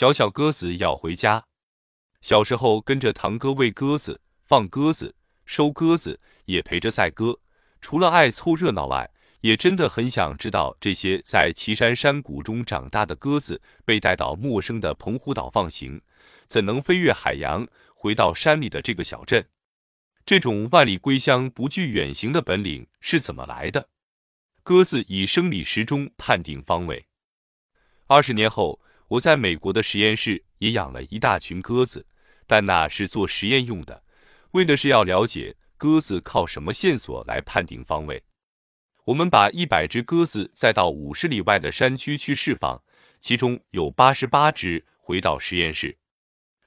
小小鸽子要回家。小时候跟着堂哥喂鸽子、放鸽子、收鸽子，也陪着赛鸽。除了爱凑热闹外，也真的很想知道这些在岐山山谷中长大的鸽子被带到陌生的澎湖岛放行，怎能飞越海洋回到山里的这个小镇？这种万里归乡不惧远行的本领是怎么来的？鸽子以生理时钟判定方位。二十年后，我在美国的实验室也养了一大群鸽子，但那是做实验用的，为的是要了解鸽子靠什么线索来判定方位。我们把一百只鸽子载到五十里外的山区去释放，其中有八十八只回到实验室，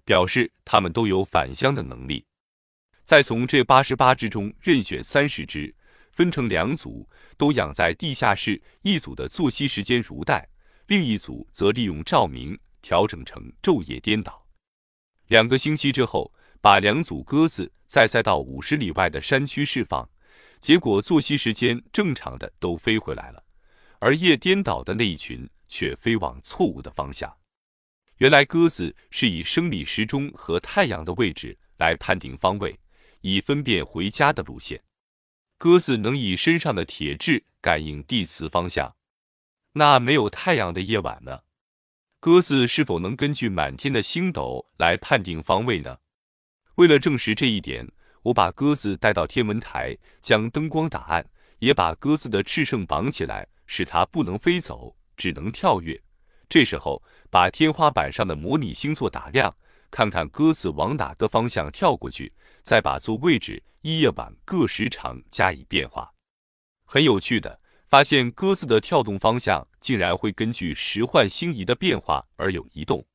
表示它们都有返乡的能力。再从这八十八只中任选三十只，分成两组，都养在地下室。一组的作息时间如带，另一组则利用照明调整成昼夜颠倒。两个星期之后，把两组鸽子再塞到五十里外的山区释放。结果作息时间正常的都飞回来了，而夜颠倒的那一群却飞往错误的方向。原来鸽子是以生理时钟和太阳的位置来判定方位，以分辨回家的路线。鸽子能以身上的铁质感应地磁方向，那没有太阳的夜晚呢？鸽子是否能根据满天的星斗来判定方位呢？为了证实这一点。我把鸽子带到天文台，将灯光打暗，也把鸽子的翅膀绑起来，使它不能飞走，只能跳跃。这时候，把天花板上的模拟星座打亮，看看鸽子往哪个方向跳过去，再把座位置一夜晚各时长加以变化。很有趣的，发现鸽子的跳动方向竟然会根据时换星移的变化而有移动。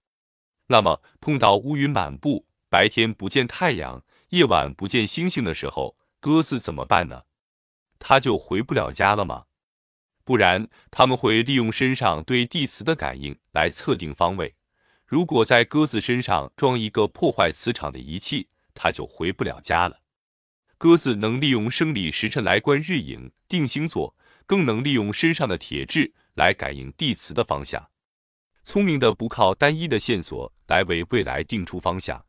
那么，碰到乌云满布，白天不见太阳。夜晚不见星星的时候，鸽子怎么办呢？它就回不了家了吗？不然，他们会利用身上对地磁的感应来测定方位。如果在鸽子身上装一个破坏磁场的仪器，它就回不了家了。鸽子能利用生理时辰来观日影、定星座，更能利用身上的铁质来感应地磁的方向。聪明的不靠单一的线索来为未来定出方向。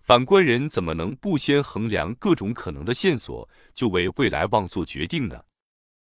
反观人怎么能不先衡量各种可能的线索，就为未来妄做决定呢？